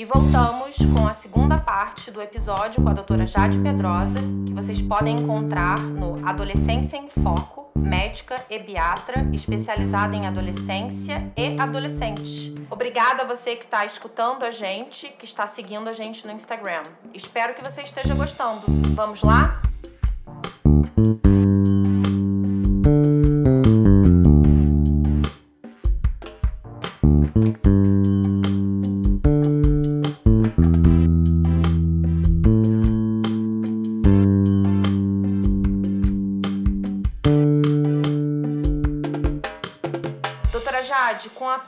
E voltamos com a segunda parte do episódio com a doutora Jade Pedrosa, que vocês podem encontrar no Adolescência em Foco, médica e biatra, especializada em adolescência e adolescentes. Obrigada a você que está escutando a gente, que está seguindo a gente no Instagram. Espero que você esteja gostando. Vamos lá?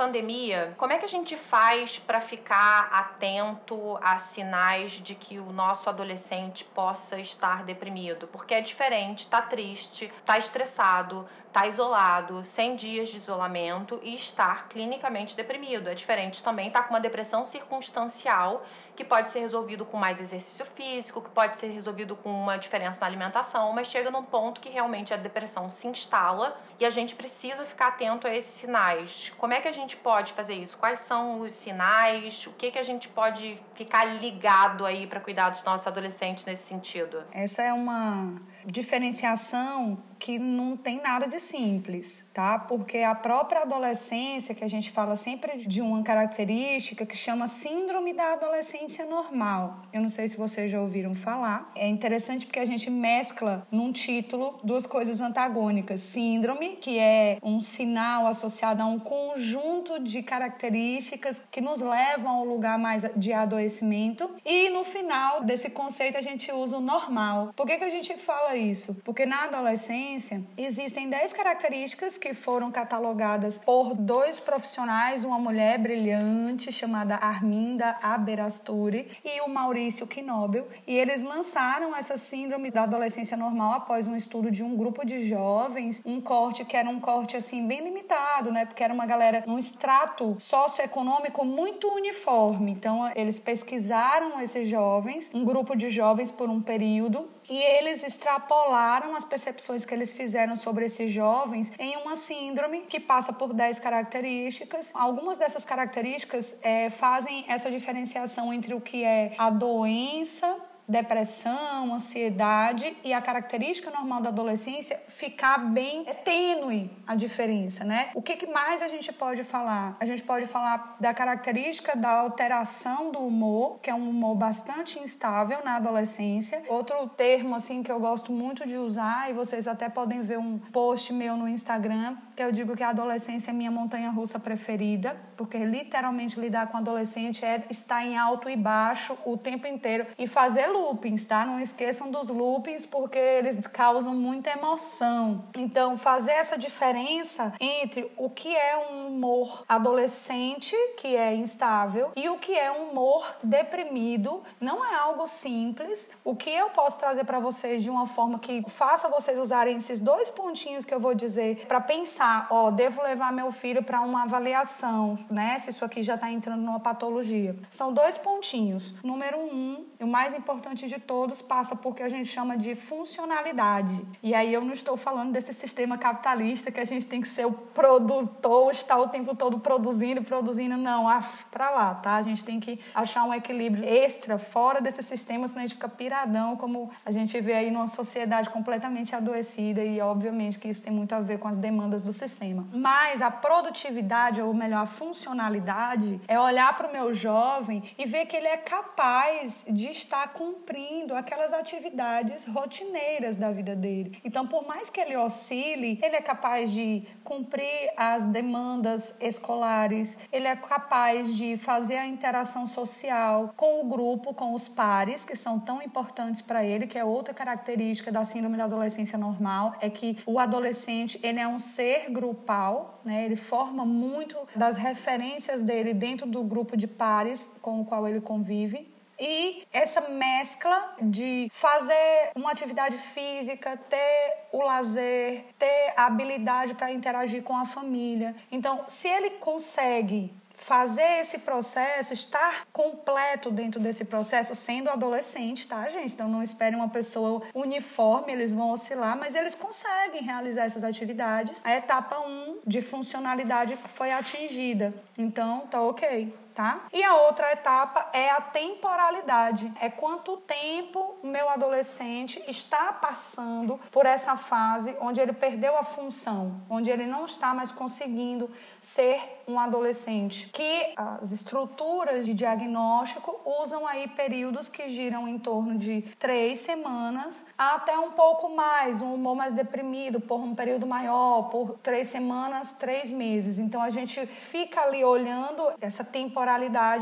Pandemia, como é que a gente faz para ficar atento a sinais de que o nosso adolescente possa estar deprimido? Porque é diferente, tá triste, tá estressado, tá isolado, 100 dias de isolamento e estar clinicamente deprimido. É diferente também tá com uma depressão circunstancial que pode ser resolvido com mais exercício físico, que pode ser resolvido com uma diferença na alimentação, mas chega num ponto que realmente a depressão se instala e a gente precisa ficar atento a esses sinais. Como é que a gente pode fazer isso? Quais são os sinais? O que que a gente pode ficar ligado aí para cuidar dos nossos adolescentes nesse sentido? Essa é uma diferenciação que não tem nada de simples, tá? Porque a própria adolescência, que a gente fala sempre de uma característica que chama síndrome da adolescência normal. Eu não sei se vocês já ouviram falar. É interessante porque a gente mescla num título duas coisas antagônicas. Síndrome, que é um sinal associado a um conjunto de características que nos levam ao lugar mais de adoecimento. E no final desse conceito a gente usa o normal. Por que, que a gente fala isso? Porque na adolescência existem 10 características que foram catalogadas por dois profissionais, uma mulher brilhante chamada Arminda Aberasturi e o Maurício Knobel, e eles lançaram essa síndrome da adolescência normal após um estudo de um grupo de jovens, um corte que era um corte assim bem limitado, né? Porque era uma galera num extrato socioeconômico muito uniforme. Então eles pesquisaram esses jovens, um grupo de jovens por um período e eles extrapolaram as percepções que eles fizeram sobre esses jovens em uma síndrome que passa por 10 características. Algumas dessas características é, fazem essa diferenciação entre o que é a doença depressão, ansiedade e a característica normal da adolescência ficar bem tênue a diferença, né? O que, que mais a gente pode falar? A gente pode falar da característica da alteração do humor, que é um humor bastante instável na adolescência. Outro termo assim que eu gosto muito de usar e vocês até podem ver um post meu no Instagram eu digo que a adolescência é minha montanha russa preferida, porque literalmente lidar com adolescente é estar em alto e baixo o tempo inteiro e fazer loopings, tá? Não esqueçam dos loopings porque eles causam muita emoção. Então, fazer essa diferença entre o que é um humor adolescente, que é instável, e o que é um humor deprimido, não é algo simples. O que eu posso trazer para vocês de uma forma que faça vocês usarem esses dois pontinhos que eu vou dizer para pensar, ó, devo levar meu filho para uma avaliação, né? Se isso aqui já está entrando numa patologia. São dois pontinhos. Número um, o mais importante de todos passa por que a gente chama de funcionalidade. E aí eu não estou falando desse sistema capitalista que a gente tem que ser o produtor, estar o tempo todo produzindo, produzindo. Não, para lá, tá? A gente tem que achar um equilíbrio extra fora desse sistema, senão a gente fica piradão, como a gente vê aí numa sociedade completamente adoecida e obviamente que isso tem muito a ver com as demandas do sistema. Mas a produtividade, ou melhor, a funcionalidade, é olhar para o meu jovem e ver que ele é capaz de estar cumprindo aquelas atividades rotineiras da vida dele. Então, por mais que ele oscile, ele é capaz de cumprir as demandas escolares, ele é capaz de fazer a interação social com o grupo, com os pares, que são tão importantes para ele, que é outra característica da síndrome da adolescência normal, é que o adolescente, ele é um ser grupal, né? Ele forma muito das referências dele dentro do grupo de pares com o qual ele convive. E essa mescla de fazer uma atividade física, ter o lazer, ter a habilidade para interagir com a família. Então, se ele consegue fazer esse processo, estar completo dentro desse processo, sendo adolescente, tá, gente? Então não espere uma pessoa uniforme, eles vão oscilar, mas eles conseguem realizar essas atividades. A etapa 1 um de funcionalidade foi atingida. Então tá ok tá? E a outra etapa é a temporalidade. É quanto tempo o meu adolescente está passando por essa fase onde ele perdeu a função, onde ele não está mais conseguindo ser um adolescente, que as estruturas de diagnóstico usam aí períodos que giram em torno de três semanas até um pouco mais, um humor mais deprimido por um período maior, por três semanas, três meses. Então a gente fica ali olhando essa temporalidade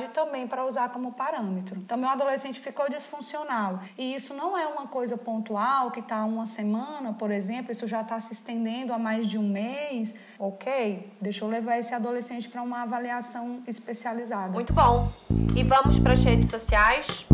também para usar como parâmetro. Então meu adolescente ficou disfuncional e isso não é uma coisa pontual que está uma semana, por exemplo, isso já está se estendendo a mais de um mês. Ok, deixa eu levar esse adolescente para uma avaliação especializada. Muito bom. E vamos para as redes sociais.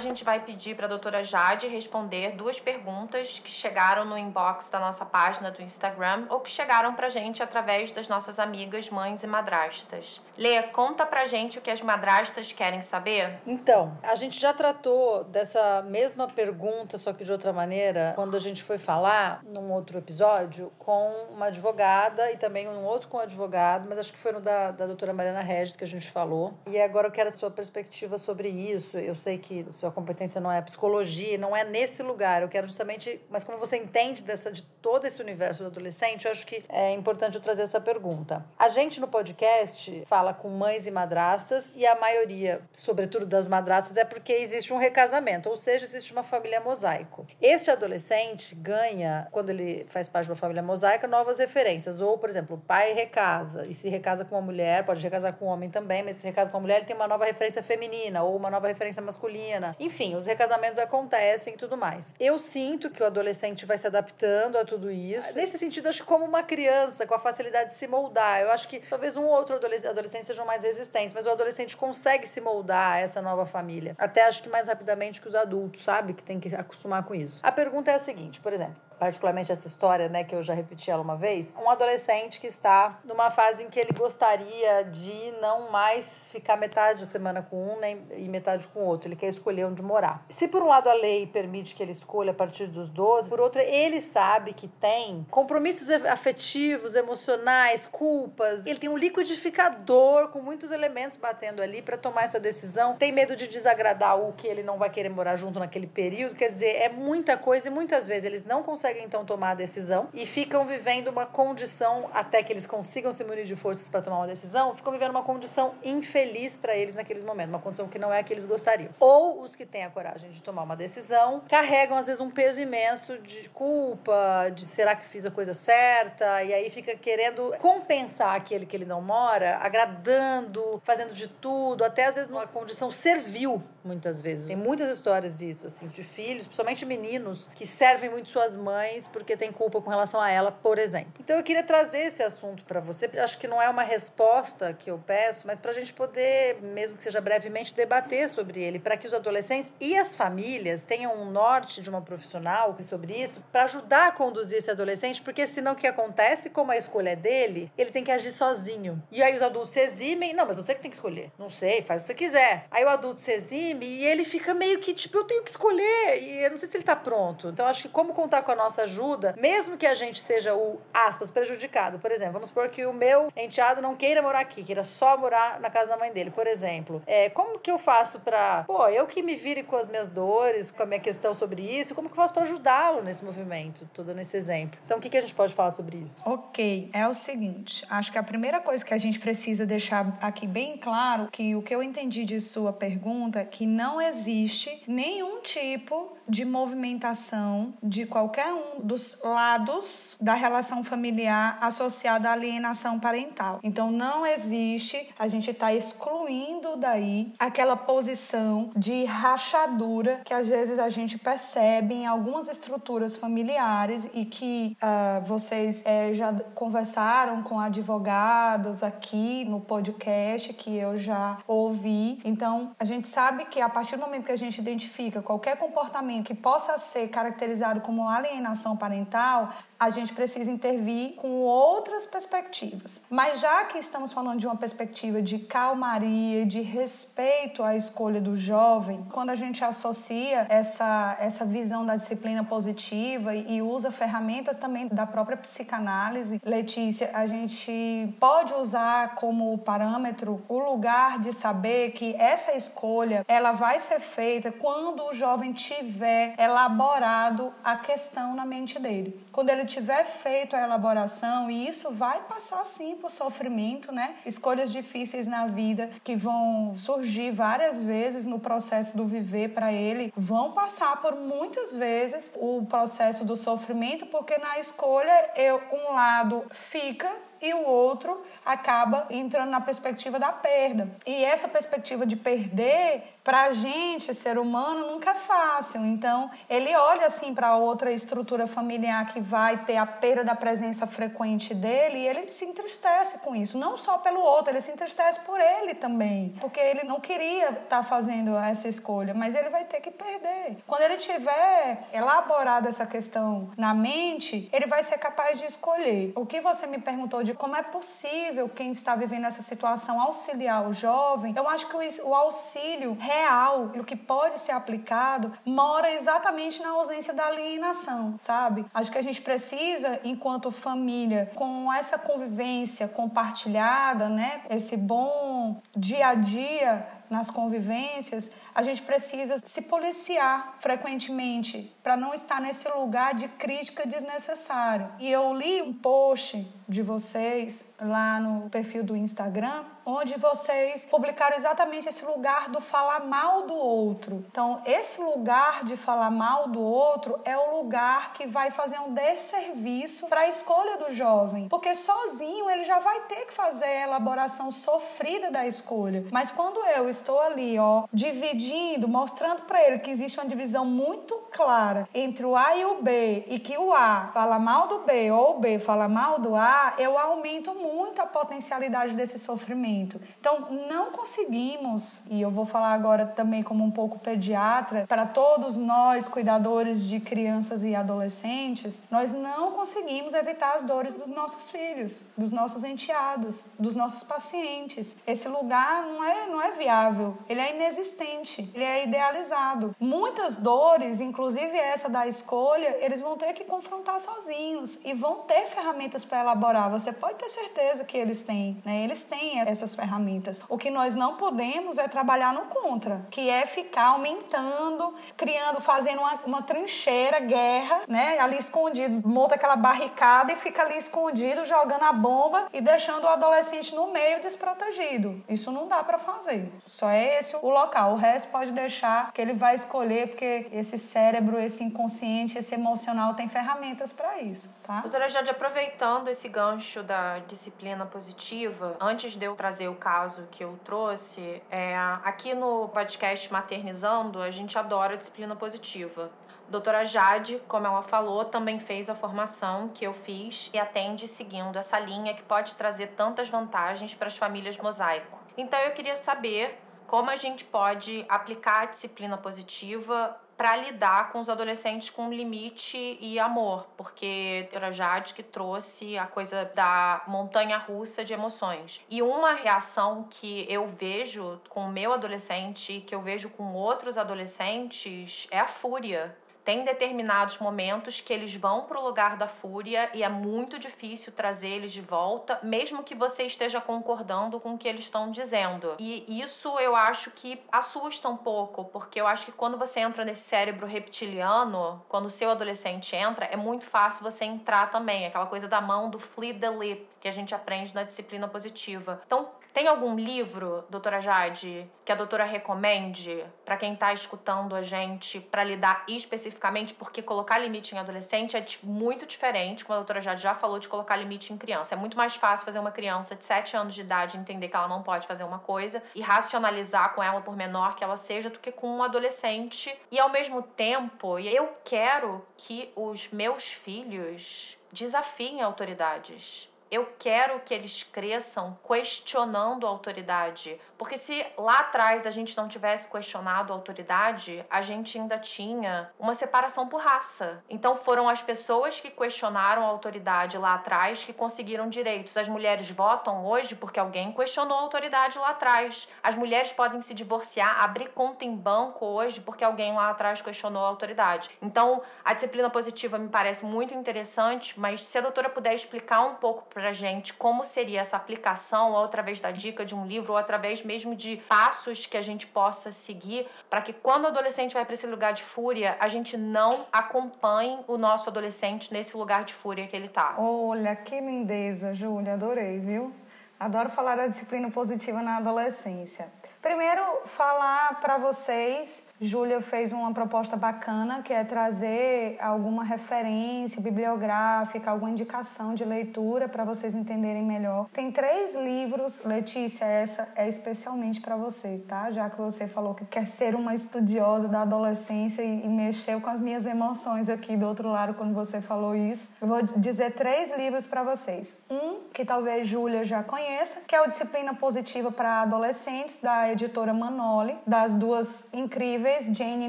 Gente vai pedir para a doutora Jade responder duas perguntas que chegaram no inbox da nossa página do Instagram ou que chegaram para a gente através das nossas amigas mães e madrastas. Lê, conta para a gente o que as madrastas querem saber. Então, a gente já tratou dessa mesma pergunta, só que de outra maneira, quando a gente foi falar num outro episódio com uma advogada e também um outro com um advogado, mas acho que foi no da, da doutora Mariana Regis que a gente falou. E agora eu quero a sua perspectiva sobre isso. Eu sei que sua competência não é psicologia, não é nesse lugar. Eu quero justamente, mas como você entende dessa de todo esse universo do adolescente, eu acho que é importante eu trazer essa pergunta. A gente no podcast fala com mães e madrastas e a maioria, sobretudo das madrastas, é porque existe um recasamento, ou seja, existe uma família mosaico. Este adolescente ganha, quando ele faz parte de uma família mosaica, novas referências. Ou, por exemplo, o pai recasa e se recasa com uma mulher, pode recasar com um homem também, mas se recasa com uma mulher, ele tem uma nova referência feminina ou uma nova referência masculina enfim, os recasamentos acontecem e tudo mais. Eu sinto que o adolescente vai se adaptando a tudo isso. Nesse sentido, acho que como uma criança, com a facilidade de se moldar. Eu acho que talvez um ou outro adolescente sejam mais resistentes, mas o adolescente consegue se moldar a essa nova família. Até acho que mais rapidamente que os adultos, sabe? Que tem que acostumar com isso. A pergunta é a seguinte, por exemplo particularmente essa história, né, que eu já repeti ela uma vez, um adolescente que está numa fase em que ele gostaria de não mais ficar metade da semana com um nem, e metade com o outro. Ele quer escolher onde morar. Se por um lado a lei permite que ele escolha a partir dos 12, por outro ele sabe que tem compromissos afetivos, emocionais, culpas. Ele tem um liquidificador com muitos elementos batendo ali para tomar essa decisão. Tem medo de desagradar o que ele não vai querer morar junto naquele período. Quer dizer, é muita coisa e muitas vezes eles não conseguem conseguem então tomar a decisão e ficam vivendo uma condição até que eles consigam se munir de forças para tomar uma decisão, ficam vivendo uma condição infeliz para eles naqueles momentos, uma condição que não é a que eles gostariam. Ou os que têm a coragem de tomar uma decisão carregam às vezes um peso imenso de culpa, de será que fiz a coisa certa, e aí fica querendo compensar aquele que ele não mora, agradando, fazendo de tudo, até às vezes numa condição servil, muitas vezes. Tem muitas histórias disso, assim, de filhos, principalmente meninos, que servem muito suas mães mães porque tem culpa com relação a ela, por exemplo. Então eu queria trazer esse assunto para você. Acho que não é uma resposta que eu peço, mas para a gente poder, mesmo que seja brevemente, debater sobre ele, para que os adolescentes e as famílias tenham um norte de uma profissional sobre isso, para ajudar a conduzir esse adolescente, porque senão o que acontece, como a escolha é dele, ele tem que agir sozinho. E aí os adultos se eximem, não, mas você que tem que escolher. Não sei, faz o que você quiser. Aí o adulto se exime e ele fica meio que tipo, eu tenho que escolher, e eu não sei se ele tá pronto. Então acho que como contar com a nossa ajuda, mesmo que a gente seja o, aspas, prejudicado. Por exemplo, vamos supor que o meu enteado não queira morar aqui, queira só morar na casa da mãe dele, por exemplo. É, como que eu faço para, pô, eu que me vire com as minhas dores, com a minha questão sobre isso, como que eu faço para ajudá-lo nesse movimento? Tô dando esse exemplo. Então, o que, que a gente pode falar sobre isso? Ok, é o seguinte, acho que a primeira coisa que a gente precisa deixar aqui bem claro que o que eu entendi de sua pergunta é que não existe nenhum tipo de movimentação de qualquer um dos lados da relação familiar associada à alienação parental. Então não existe, a gente está excluindo daí aquela posição de rachadura que às vezes a gente percebe em algumas estruturas familiares e que uh, vocês é, já conversaram com advogados aqui no podcast que eu já ouvi. Então a gente sabe que a partir do momento que a gente identifica qualquer comportamento que possa ser caracterizado como alienação parental, a gente precisa intervir com outras perspectivas. Mas já que estamos falando de uma perspectiva de calmaria, de respeito à escolha do jovem, quando a gente associa essa, essa visão da disciplina positiva e usa ferramentas também da própria psicanálise, Letícia, a gente pode usar como parâmetro o lugar de saber que essa escolha ela vai ser feita quando o jovem tiver elaborado a questão na mente dele. Quando ele tiver feito a elaboração, e isso vai passar sim por sofrimento, né? Escolhas difíceis na vida que vão surgir várias vezes no processo do viver para ele, vão passar por muitas vezes o processo do sofrimento, porque na escolha eu um lado fica e o outro acaba entrando na perspectiva da perda. E essa perspectiva de perder, para a gente, ser humano, nunca é fácil. Então, ele olha assim para outra estrutura familiar que vai ter a perda da presença frequente dele e ele se entristece com isso. Não só pelo outro, ele se entristece por ele também. Porque ele não queria estar tá fazendo essa escolha, mas ele vai ter que perder. Quando ele tiver elaborado essa questão na mente, ele vai ser capaz de escolher. O que você me perguntou de como é possível quem está vivendo essa situação auxiliar o jovem, eu acho que o auxílio real, o que pode ser aplicado, mora exatamente na ausência da alienação, sabe? Acho que a gente precisa, enquanto família, com essa convivência compartilhada, né, esse bom dia a dia nas convivências, a gente precisa se policiar frequentemente para não estar nesse lugar de crítica desnecessário. E eu li um post de vocês lá no perfil do Instagram, onde vocês publicaram exatamente esse lugar do falar mal do outro. Então, esse lugar de falar mal do outro é o lugar que vai fazer um desserviço para a escolha do jovem, porque sozinho ele já vai ter que fazer a elaboração sofrida da escolha. Mas quando eu estou ali, ó, dividindo, mostrando para ele que existe uma divisão muito clara entre o A e o B e que o A fala mal do B ou o B fala mal do A, eu aumento muito a potencialidade desse sofrimento. Então, não conseguimos, e eu vou falar agora também como um pouco pediatra, para todos nós cuidadores de crianças e adolescentes, nós não conseguimos evitar as dores dos nossos filhos, dos nossos enteados, dos nossos pacientes. Esse lugar não é, não é viável, ele é inexistente, ele é idealizado. Muitas dores, inclusive essa da escolha, eles vão ter que confrontar sozinhos e vão ter ferramentas para elaborar. Você pode ter certeza que eles têm, né? Eles têm essas ferramentas. O que nós não podemos é trabalhar no contra, que é ficar aumentando, criando, fazendo uma, uma trincheira, guerra, né? Ali escondido, monta aquela barricada e fica ali escondido, jogando a bomba e deixando o adolescente no meio desprotegido. Isso não dá para fazer. Só é esse o local. O resto pode deixar que ele vai escolher, porque esse cérebro, esse inconsciente, esse emocional tem ferramentas para isso, tá? Doutora Jade, aproveitando esse gancho da disciplina positiva, antes de eu trazer o caso que eu trouxe, é, aqui no podcast Maternizando, a gente adora a disciplina positiva. Doutora Jade, como ela falou, também fez a formação que eu fiz e atende seguindo essa linha que pode trazer tantas vantagens para as famílias mosaico. Então eu queria saber como a gente pode aplicar a disciplina positiva para lidar com os adolescentes com limite e amor, porque era Jade que trouxe a coisa da montanha russa de emoções. E uma reação que eu vejo com o meu adolescente, que eu vejo com outros adolescentes, é a fúria. Tem determinados momentos que eles vão para o lugar da fúria e é muito difícil trazer eles de volta, mesmo que você esteja concordando com o que eles estão dizendo. E isso eu acho que assusta um pouco, porque eu acho que quando você entra nesse cérebro reptiliano, quando o seu adolescente entra, é muito fácil você entrar também. Aquela coisa da mão do flea the lip, que a gente aprende na disciplina positiva. Então, tem algum livro, doutora Jade, que a doutora recomende para quem está escutando a gente para lidar especificamente? Porque colocar limite em adolescente é muito diferente, como a doutora Jade já falou, de colocar limite em criança. É muito mais fácil fazer uma criança de 7 anos de idade entender que ela não pode fazer uma coisa e racionalizar com ela, por menor que ela seja, do que com um adolescente. E ao mesmo tempo, eu quero que os meus filhos desafiem autoridades eu quero que eles cresçam questionando a autoridade. Porque se lá atrás a gente não tivesse questionado a autoridade, a gente ainda tinha uma separação por raça. Então foram as pessoas que questionaram a autoridade lá atrás que conseguiram direitos. As mulheres votam hoje porque alguém questionou a autoridade lá atrás. As mulheres podem se divorciar, abrir conta em banco hoje porque alguém lá atrás questionou a autoridade. Então, a disciplina positiva me parece muito interessante, mas se a doutora puder explicar um pouco pra gente como seria essa aplicação, ou através da dica de um livro, ou através mesmo de passos que a gente possa seguir, para que quando o adolescente vai para esse lugar de fúria, a gente não acompanhe o nosso adolescente nesse lugar de fúria que ele tá. Olha, que lindeza, Júlia, adorei, viu? Adoro falar da disciplina positiva na adolescência. Primeiro, falar para vocês, Júlia fez uma proposta bacana, que é trazer alguma referência bibliográfica, alguma indicação de leitura para vocês entenderem melhor. Tem três livros, Letícia, essa é especialmente para você, tá? Já que você falou que quer ser uma estudiosa da adolescência e, e mexeu com as minhas emoções aqui do outro lado quando você falou isso. Eu vou dizer três livros para vocês. Um que talvez Júlia já conheça, que é o Disciplina Positiva para Adolescentes da editora Manoli, das duas incríveis Jane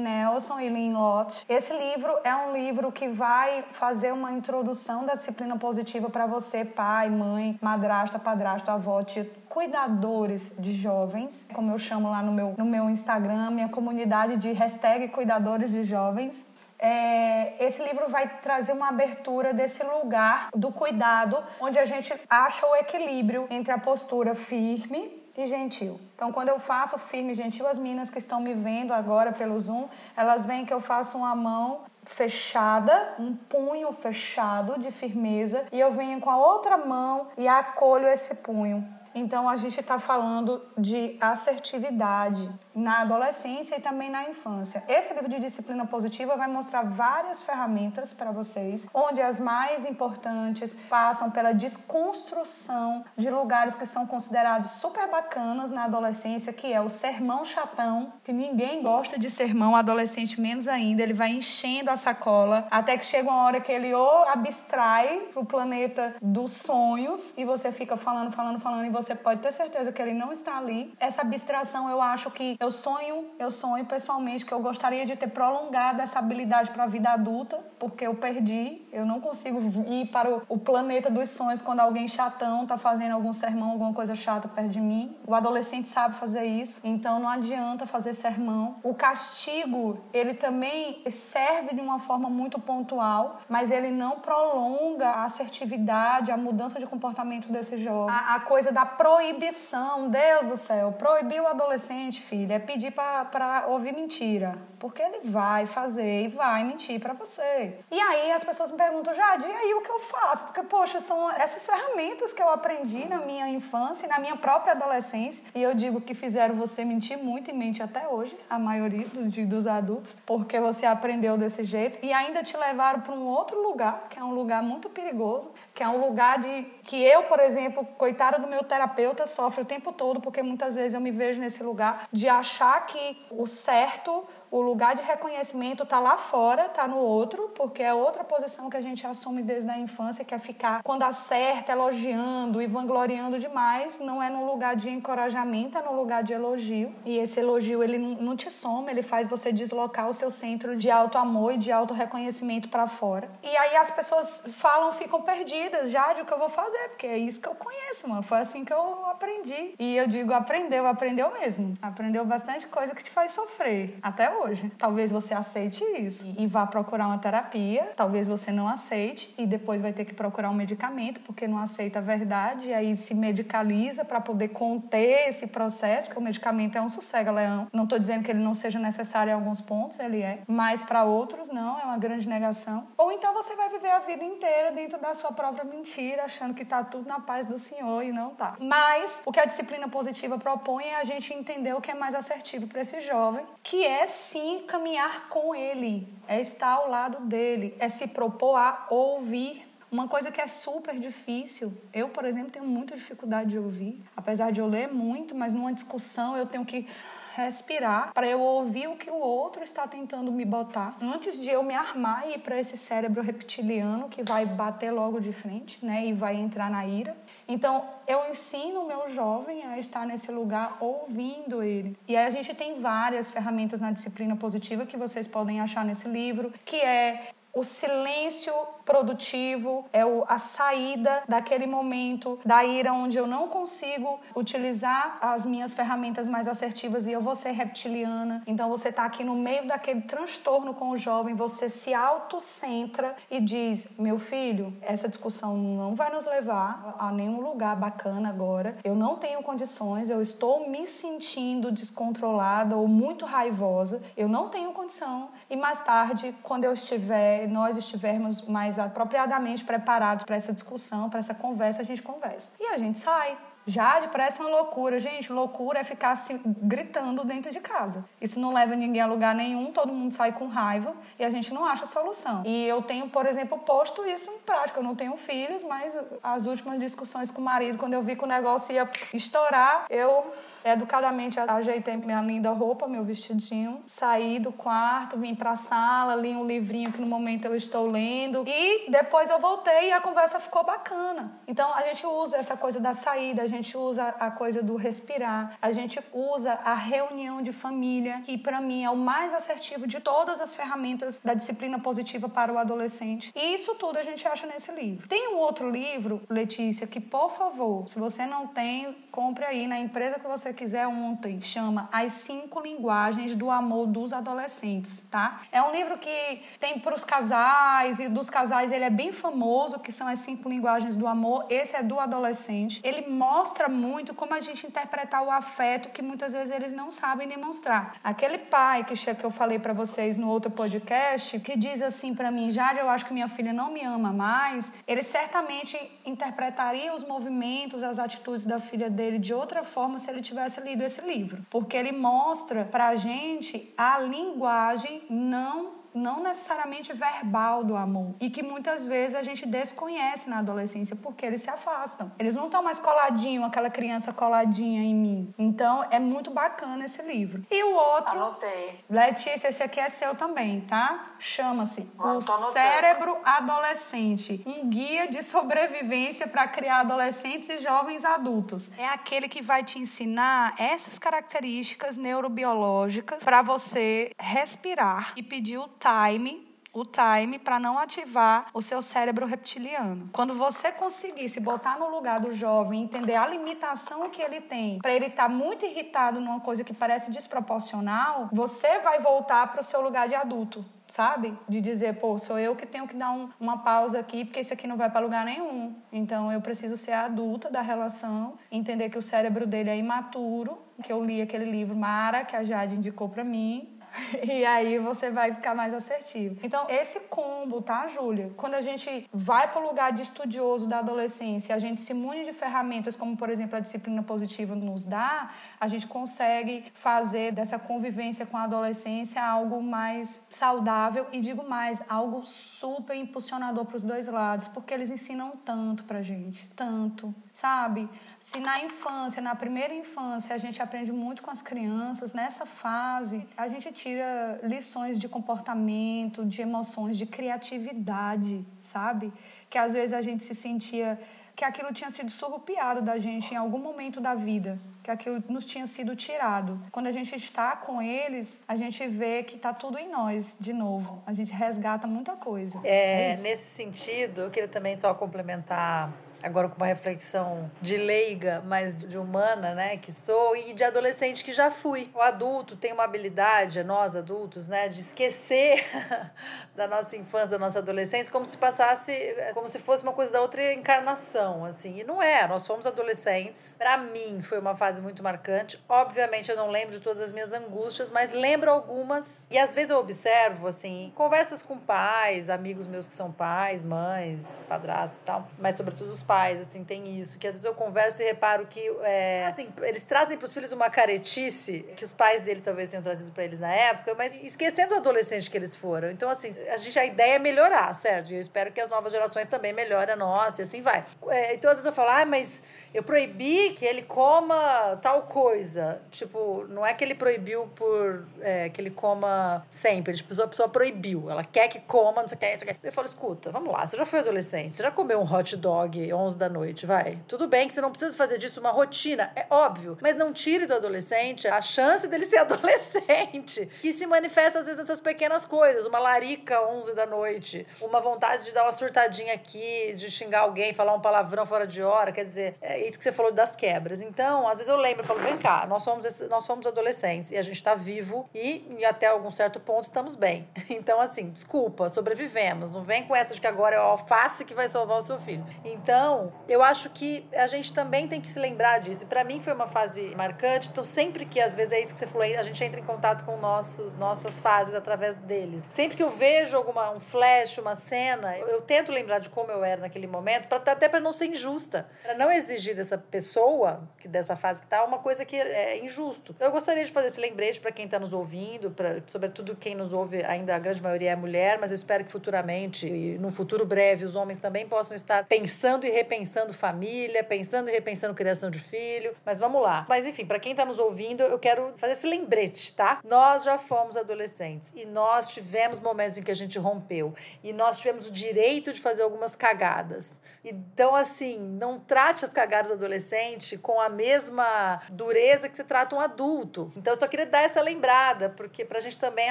Nelson e Lynn Lott. Esse livro é um livro que vai fazer uma introdução da disciplina positiva para você, pai, mãe, madrasta, padrasto, avó, tia, cuidadores de jovens, como eu chamo lá no meu, no meu Instagram, minha comunidade de hashtag cuidadores de jovens. É, esse livro vai trazer uma abertura desse lugar do cuidado, onde a gente acha o equilíbrio entre a postura firme e gentil. Então, quando eu faço firme e gentil, as meninas que estão me vendo agora pelo Zoom, elas veem que eu faço uma mão fechada, um punho fechado de firmeza, e eu venho com a outra mão e acolho esse punho. Então a gente está falando de assertividade na adolescência e também na infância. Esse livro de disciplina positiva vai mostrar várias ferramentas para vocês, onde as mais importantes passam pela desconstrução de lugares que são considerados super bacanas na adolescência, que é o sermão chatão, que ninguém gosta de sermão, adolescente menos ainda, ele vai enchendo a sacola até que chega uma hora que ele ou abstrai pro planeta dos sonhos e você fica falando, falando, falando e você você pode ter certeza que ele não está ali. Essa abstração, eu acho que eu sonho, eu sonho pessoalmente que eu gostaria de ter prolongado essa habilidade para a vida adulta, porque eu perdi. Eu não consigo ir para o, planeta dos sonhos quando alguém chatão está fazendo algum sermão, alguma coisa chata perto de mim. O adolescente sabe fazer isso, então não adianta fazer sermão. O castigo, ele também serve de uma forma muito pontual, mas ele não prolonga a assertividade, a mudança de comportamento desse jovem. A, a coisa da proibição, Deus do céu, proibir o adolescente, filha, é pedir para ouvir mentira. Porque ele vai fazer e vai mentir para você. E aí as pessoas me perguntam, Jade, e aí o que eu faço? Porque, poxa, são essas ferramentas que eu aprendi na minha infância e na minha própria adolescência. E eu digo que fizeram você mentir muito e mente até hoje, a maioria dos adultos, porque você aprendeu desse jeito. E ainda te levaram para um outro lugar, que é um lugar muito perigoso, que é um lugar de que eu, por exemplo, coitada do meu terapeuta, sofre o tempo todo, porque muitas vezes eu me vejo nesse lugar de achar que o certo o lugar de reconhecimento está lá fora, está no outro, porque é outra posição que a gente assume desde a infância, que é ficar, quando acerta, elogiando e vangloriando demais. Não é no lugar de encorajamento, é no lugar de elogio. E esse elogio, ele não te soma, ele faz você deslocar o seu centro de alto amor e de alto reconhecimento para fora. E aí as pessoas falam, ficam perdidas já de o que eu vou fazer, porque é isso que eu conheço, mano. Foi assim que eu aprendi. E eu digo, aprendeu, aprendeu mesmo. Aprendeu bastante coisa que te faz sofrer, até hoje. Talvez você aceite isso e vá procurar uma terapia, talvez você não aceite e depois vai ter que procurar um medicamento porque não aceita a verdade e aí se medicaliza para poder conter esse processo, porque o medicamento é um sossega-leão. Não estou dizendo que ele não seja necessário em alguns pontos, ele é, mas para outros não, é uma grande negação. Ou então você vai viver a vida inteira dentro da sua própria mentira, achando que está tudo na paz do Senhor e não tá. Mas o que a disciplina positiva propõe é a gente entender o que é mais assertivo para esse jovem, que é sim caminhar com ele, é estar ao lado dele, é se propor a ouvir. Uma coisa que é super difícil, eu, por exemplo, tenho muita dificuldade de ouvir, apesar de eu ler muito, mas numa discussão eu tenho que respirar, para eu ouvir o que o outro está tentando me botar, antes de eu me armar e ir para esse cérebro reptiliano que vai bater logo de frente, né, e vai entrar na ira. Então, eu ensino o meu jovem a estar nesse lugar ouvindo ele. E aí a gente tem várias ferramentas na disciplina positiva que vocês podem achar nesse livro, que é o silêncio produtivo, é a saída daquele momento da ira onde eu não consigo utilizar as minhas ferramentas mais assertivas e eu vou ser reptiliana. Então você está aqui no meio daquele transtorno com o jovem, você se autocentra e diz: meu filho, essa discussão não vai nos levar a nenhum lugar bacana agora. Eu não tenho condições, eu estou me sentindo descontrolada ou muito raivosa, eu não tenho condição. E mais tarde, quando eu estiver, nós estivermos mais mais apropriadamente preparados para essa discussão, para essa conversa, a gente conversa. E a gente sai. Jade parece uma loucura. Gente, loucura é ficar assim, gritando dentro de casa. Isso não leva ninguém a lugar nenhum, todo mundo sai com raiva e a gente não acha solução. E eu tenho, por exemplo, posto isso em prática. Eu não tenho filhos, mas as últimas discussões com o marido, quando eu vi que o negócio ia estourar, eu Educadamente ajeitei minha linda roupa, meu vestidinho, saí do quarto, vim para a sala, li um livrinho que no momento eu estou lendo e depois eu voltei e a conversa ficou bacana. Então a gente usa essa coisa da saída, a gente usa a coisa do respirar, a gente usa a reunião de família, que para mim é o mais assertivo de todas as ferramentas da disciplina positiva para o adolescente. E isso tudo a gente acha nesse livro. Tem um outro livro, Letícia, que por favor, se você não tem, compre aí na empresa que você quiser ontem, chama As Cinco Linguagens do Amor dos Adolescentes, tá? É um livro que tem para os casais e dos casais ele é bem famoso, que são as cinco linguagens do amor. Esse é do adolescente. Ele mostra muito como a gente interpretar o afeto que muitas vezes eles não sabem demonstrar. Aquele pai que que eu falei para vocês no outro podcast, que diz assim para mim, Jade, eu acho que minha filha não me ama mais, ele certamente interpretaria os movimentos, as atitudes da filha dele de outra forma se ele tivesse tivesse lido esse livro, porque ele mostra pra gente a linguagem não não necessariamente verbal do amor e que muitas vezes a gente desconhece na adolescência porque eles se afastam. Eles não estão mais coladinho, aquela criança coladinha em mim. Então é muito bacana esse livro. E o outro, Anotei. Letícia, esse aqui é seu também, tá? Chama-se O Cérebro Adolescente, um guia de sobrevivência para criar adolescentes e jovens adultos. É aquele que vai te ensinar essas características neurobiológicas para você respirar e pedir o time o time para não ativar o seu cérebro reptiliano. Quando você conseguir se botar no lugar do jovem, entender a limitação que ele tem, para ele estar tá muito irritado numa coisa que parece desproporcional, você vai voltar para o seu lugar de adulto sabe? De dizer, pô, sou eu que tenho que dar um, uma pausa aqui, porque isso aqui não vai para lugar nenhum. Então eu preciso ser adulta da relação, entender que o cérebro dele é imaturo, que eu li aquele livro Mara, que a Jade indicou para mim, e aí você vai ficar mais assertivo. Então, esse combo, tá, Júlia? Quando a gente vai para o lugar de estudioso da adolescência, a gente se mune de ferramentas como, por exemplo, a disciplina positiva nos dá, a gente consegue fazer dessa convivência com a adolescência algo mais saudável e digo mais, algo super impulsionador para os dois lados, porque eles ensinam tanto pra gente, tanto, sabe? Se na infância, na primeira infância, a gente aprende muito com as crianças, nessa fase, a gente tira lições de comportamento, de emoções, de criatividade, sabe? Que às vezes a gente se sentia que aquilo tinha sido surrupiado da gente em algum momento da vida, que aquilo nos tinha sido tirado. Quando a gente está com eles, a gente vê que está tudo em nós de novo. A gente resgata muita coisa. É, é nesse sentido, eu queria também só complementar agora com uma reflexão de leiga, mas de humana, né, que sou, e de adolescente que já fui. O adulto tem uma habilidade, nós adultos, né, de esquecer da nossa infância, da nossa adolescência, como se passasse, como se fosse uma coisa da outra encarnação, assim. E não é, nós somos adolescentes. Para mim foi uma fase muito marcante. Obviamente eu não lembro de todas as minhas angústias, mas lembro algumas. E às vezes eu observo, assim, conversas com pais, amigos meus que são pais, mães, padrasto e tal, mas sobretudo os pais pais, assim, têm isso. Que às vezes eu converso e reparo que é, assim, eles trazem para os filhos uma caretice que os pais dele talvez tenham trazido para eles na época, mas esquecendo o adolescente que eles foram. Então, assim, a gente a ideia é melhorar, certo? E eu espero que as novas gerações também melhorem a nossa e assim vai. É, então, às vezes eu falo, ah, mas eu proibi que ele coma tal coisa. Tipo, não é que ele proibiu por é, que ele coma sempre. Tipo, a pessoa proibiu. Ela quer que coma, não sei o que, não sei o que. Eu falo, escuta, vamos lá, você já foi adolescente, você já comeu um hot dog 11 da noite, vai. Tudo bem que você não precisa fazer disso uma rotina, é óbvio. Mas não tire do adolescente a chance dele ser adolescente. Que se manifesta, às vezes, nessas pequenas coisas. Uma larica 11 da noite, uma vontade de dar uma surtadinha aqui, de xingar alguém, falar um palavrão fora de hora. Quer dizer, é isso que você falou das quebras. Então, às vezes eu lembro, eu falo, vem cá, nós somos, nós somos adolescentes e a gente está vivo e, e até algum certo ponto estamos bem. Então, assim, desculpa, sobrevivemos. Não vem com essa de que agora é o alface que vai salvar o seu filho. Então, eu acho que a gente também tem que se lembrar disso. E para mim foi uma fase marcante. Então, sempre que, às vezes, é isso que você falou, a gente entra em contato com nosso, nossas fases através deles. Sempre que eu vejo alguma, um flash, uma cena, eu, eu tento lembrar de como eu era naquele momento, pra, até para não ser injusta. Para não exigir dessa pessoa, que dessa fase que tá, uma coisa que é injusto. Então, eu gostaria de fazer esse lembrete para quem está nos ouvindo, pra, sobretudo quem nos ouve, ainda a grande maioria é mulher, mas eu espero que futuramente, e num futuro breve, os homens também possam estar pensando e repensando família, pensando e repensando criação de filho. Mas vamos lá. Mas enfim, para quem está nos ouvindo, eu quero fazer esse lembrete, tá? Nós já fomos adolescentes e nós tivemos momentos em que a gente rompeu e nós tivemos o direito de fazer algumas cagadas. Então, assim, não trate as cagadas do adolescente com a mesma dureza que você trata um adulto. Então, eu só queria dar essa lembrada, porque pra gente também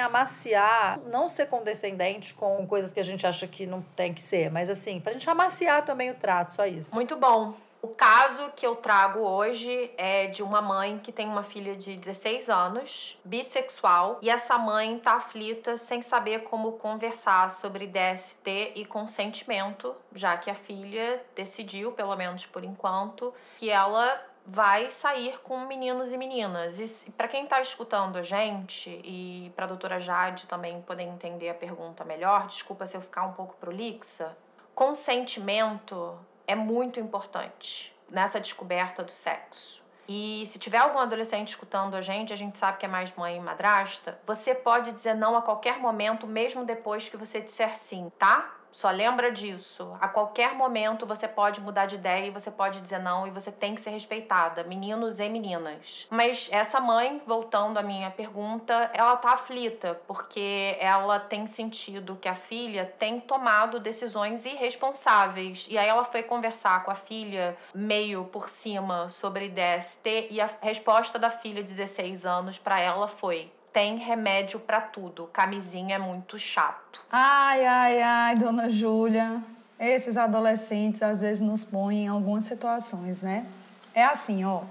amaciar, não ser condescendente com coisas que a gente acha que não tem que ser, mas assim, pra gente amaciar também o trato, só isso. Muito bom. O caso que eu trago hoje é de uma mãe que tem uma filha de 16 anos, bissexual, e essa mãe tá aflita sem saber como conversar sobre DST e consentimento, já que a filha decidiu, pelo menos por enquanto, que ela vai sair com meninos e meninas. E para quem está escutando a gente e para doutora Jade também poder entender a pergunta melhor, desculpa se eu ficar um pouco prolixa, consentimento é muito importante nessa descoberta do sexo. E se tiver algum adolescente escutando a gente, a gente sabe que é mais mãe e madrasta, você pode dizer não a qualquer momento, mesmo depois que você disser sim, tá? Só lembra disso. A qualquer momento você pode mudar de ideia e você pode dizer não e você tem que ser respeitada, meninos e meninas. Mas essa mãe, voltando à minha pergunta, ela tá aflita porque ela tem sentido que a filha tem tomado decisões irresponsáveis. E aí ela foi conversar com a filha meio por cima sobre DST e a resposta da filha de 16 anos para ela foi: tem remédio para tudo. Camisinha é muito chato. Ai, ai, ai, dona Júlia. Esses adolescentes às vezes nos põem em algumas situações, né? É assim, ó.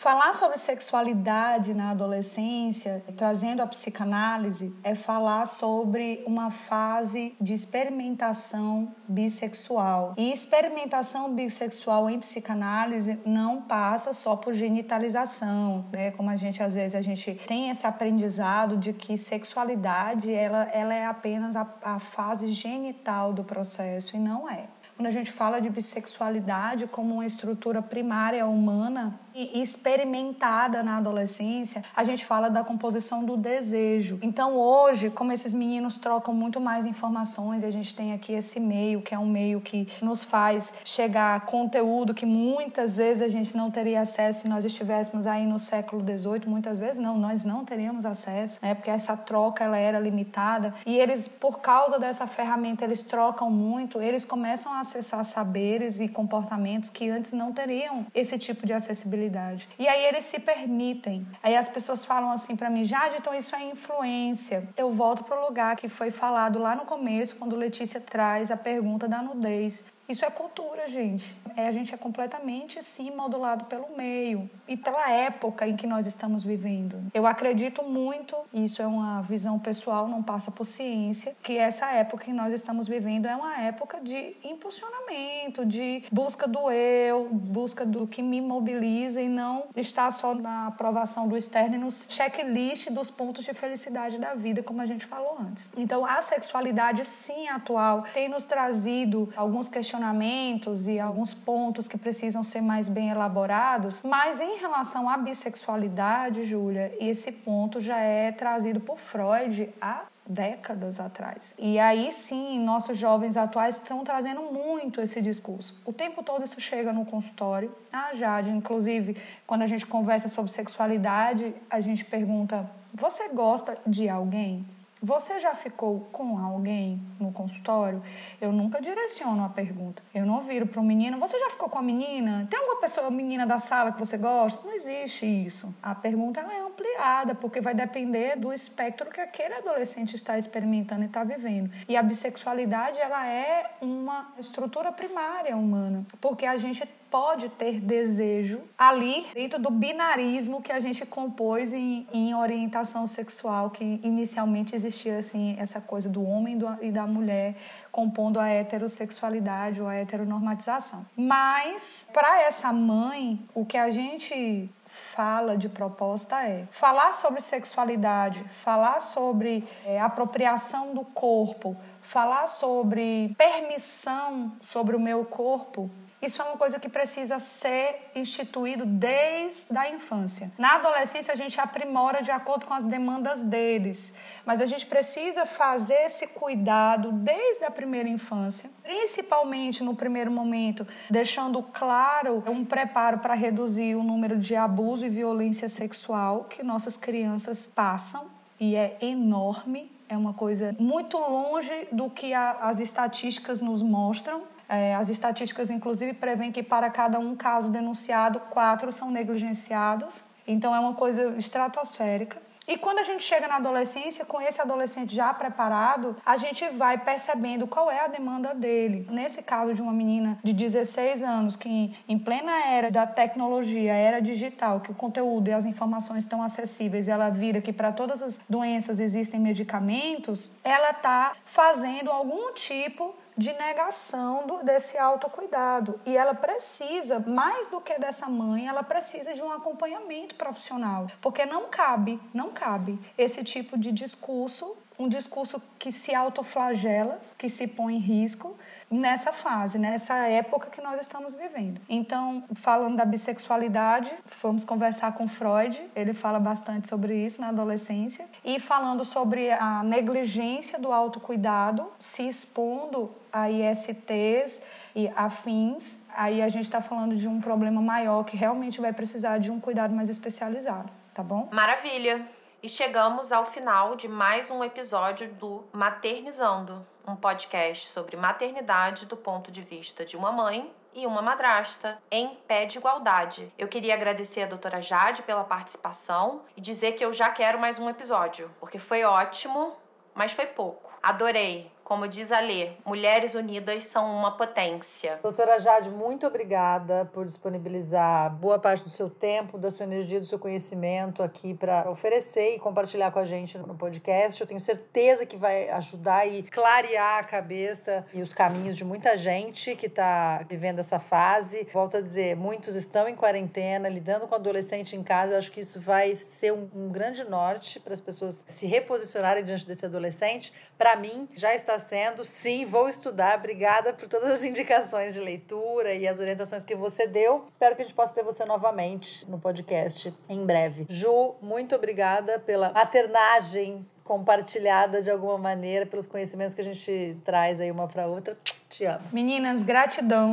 Falar sobre sexualidade na adolescência, trazendo a psicanálise, é falar sobre uma fase de experimentação bissexual. E experimentação bissexual em psicanálise não passa só por genitalização, né? Como a gente às vezes a gente tem esse aprendizado de que sexualidade ela, ela é apenas a, a fase genital do processo e não é. Quando a gente fala de bissexualidade como uma estrutura primária humana, e experimentada na adolescência, a gente fala da composição do desejo. Então, hoje, como esses meninos trocam muito mais informações, a gente tem aqui esse meio, que é um meio que nos faz chegar a conteúdo que muitas vezes a gente não teria acesso se nós estivéssemos aí no século XVIII, muitas vezes não, nós não teríamos acesso, né? Porque essa troca ela era limitada e eles, por causa dessa ferramenta, eles trocam muito, eles começam a acessar saberes e comportamentos que antes não teriam esse tipo de acessibilidade e aí eles se permitem. Aí as pessoas falam assim para mim, Jade, então isso é influência. Eu volto para o lugar que foi falado lá no começo, quando Letícia traz a pergunta da nudez. Isso é cultura, gente. É, a gente é completamente, sim, modulado pelo meio e pela época em que nós estamos vivendo. Eu acredito muito, isso é uma visão pessoal, não passa por ciência, que essa época que nós estamos vivendo é uma época de impulsionamento, de busca do eu, busca do que me mobiliza e não está só na aprovação do externo e no checklist dos pontos de felicidade da vida, como a gente falou antes. Então, a sexualidade, sim, atual, tem nos trazido alguns questionamentos questionamentos e alguns pontos que precisam ser mais bem elaborados, mas em relação à bissexualidade, Júlia, esse ponto já é trazido por Freud há décadas atrás. E aí sim, nossos jovens atuais estão trazendo muito esse discurso. O tempo todo isso chega no consultório. Ah, Jade, inclusive, quando a gente conversa sobre sexualidade, a gente pergunta: você gosta de alguém? Você já ficou com alguém no consultório? Eu nunca direciono a pergunta. Eu não viro para um menino, você já ficou com a menina? Tem alguma pessoa, menina da sala que você gosta? Não existe isso. A pergunta é ampliada, porque vai depender do espectro que aquele adolescente está experimentando e está vivendo. E a bissexualidade, ela é uma estrutura primária humana, porque a gente pode ter desejo ali dentro do binarismo que a gente compôs em, em orientação sexual, que inicialmente existia assim essa coisa do homem e da mulher compondo a heterossexualidade ou a heteronormatização. Mas para essa mãe, o que a gente fala de proposta é falar sobre sexualidade, falar sobre é, apropriação do corpo, falar sobre permissão sobre o meu corpo isso é uma coisa que precisa ser instituído desde a infância. Na adolescência, a gente aprimora de acordo com as demandas deles, mas a gente precisa fazer esse cuidado desde a primeira infância, principalmente no primeiro momento, deixando claro um preparo para reduzir o número de abuso e violência sexual que nossas crianças passam, e é enorme. É uma coisa muito longe do que a, as estatísticas nos mostram. É, as estatísticas, inclusive, prevêem que para cada um caso denunciado, quatro são negligenciados. Então, é uma coisa estratosférica. E quando a gente chega na adolescência, com esse adolescente já preparado, a gente vai percebendo qual é a demanda dele. Nesse caso de uma menina de 16 anos, que em plena era da tecnologia, era digital, que o conteúdo e as informações estão acessíveis, ela vira que para todas as doenças existem medicamentos, ela está fazendo algum tipo de negação do, desse autocuidado. E ela precisa, mais do que dessa mãe, ela precisa de um acompanhamento profissional. Porque não cabe, não cabe esse tipo de discurso, um discurso que se autoflagela, que se põe em risco, nessa fase, nessa época que nós estamos vivendo. Então, falando da bissexualidade, fomos conversar com Freud, ele fala bastante sobre isso na adolescência, e falando sobre a negligência do autocuidado, se expondo a ISTs e afins, aí a gente está falando de um problema maior que realmente vai precisar de um cuidado mais especializado, tá bom? Maravilha! E chegamos ao final de mais um episódio do Maternizando, um podcast sobre maternidade do ponto de vista de uma mãe e uma madrasta, em pé de igualdade. Eu queria agradecer a doutora Jade pela participação e dizer que eu já quero mais um episódio, porque foi ótimo, mas foi pouco. Adorei. Como diz a Lê, mulheres unidas são uma potência. Doutora Jade, muito obrigada por disponibilizar boa parte do seu tempo, da sua energia, do seu conhecimento aqui para oferecer e compartilhar com a gente no podcast. Eu tenho certeza que vai ajudar e clarear a cabeça e os caminhos de muita gente que está vivendo essa fase. Volto a dizer, muitos estão em quarentena, lidando com adolescente em casa. Eu acho que isso vai ser um, um grande norte para as pessoas se reposicionarem diante desse adolescente. Para mim, já está sendo. Sim, vou estudar. Obrigada por todas as indicações de leitura e as orientações que você deu. Espero que a gente possa ter você novamente no podcast em breve. Ju, muito obrigada pela maternagem compartilhada de alguma maneira, pelos conhecimentos que a gente traz aí uma para outra. Te amo. Meninas, gratidão.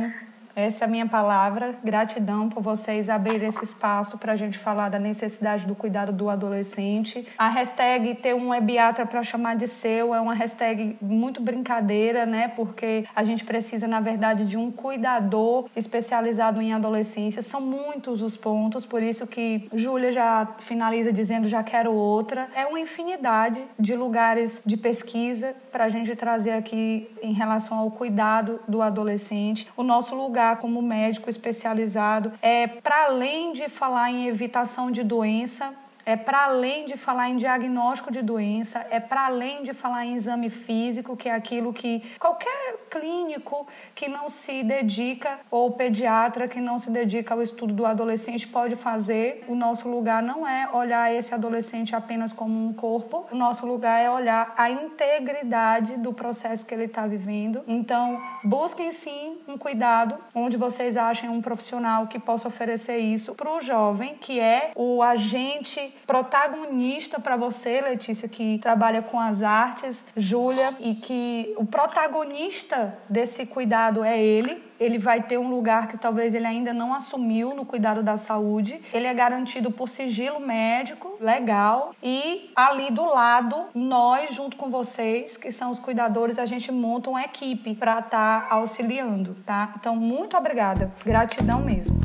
Essa é a minha palavra. Gratidão por vocês abrirem esse espaço para a gente falar da necessidade do cuidado do adolescente. A hashtag ter um ebiatra para chamar de seu é uma hashtag muito brincadeira, né? Porque a gente precisa, na verdade, de um cuidador especializado em adolescência. São muitos os pontos, por isso que Júlia já finaliza dizendo já quero outra. É uma infinidade de lugares de pesquisa para a gente trazer aqui em relação ao cuidado do adolescente. O nosso lugar como médico especializado é para além de falar em evitação de doença, é para além de falar em diagnóstico de doença, é para além de falar em exame físico, que é aquilo que qualquer clínico que não se dedica, ou pediatra que não se dedica ao estudo do adolescente pode fazer. O nosso lugar não é olhar esse adolescente apenas como um corpo, o nosso lugar é olhar a integridade do processo que ele está vivendo. Então, busquem sim um cuidado onde vocês achem um profissional que possa oferecer isso para o jovem, que é o agente protagonista para você, Letícia, que trabalha com as artes, Júlia, e que o protagonista desse cuidado é ele, ele vai ter um lugar que talvez ele ainda não assumiu no cuidado da saúde. Ele é garantido por sigilo médico, legal, e ali do lado, nós, junto com vocês, que são os cuidadores, a gente monta uma equipe para estar tá auxiliando, tá? Então, muito obrigada. Gratidão mesmo.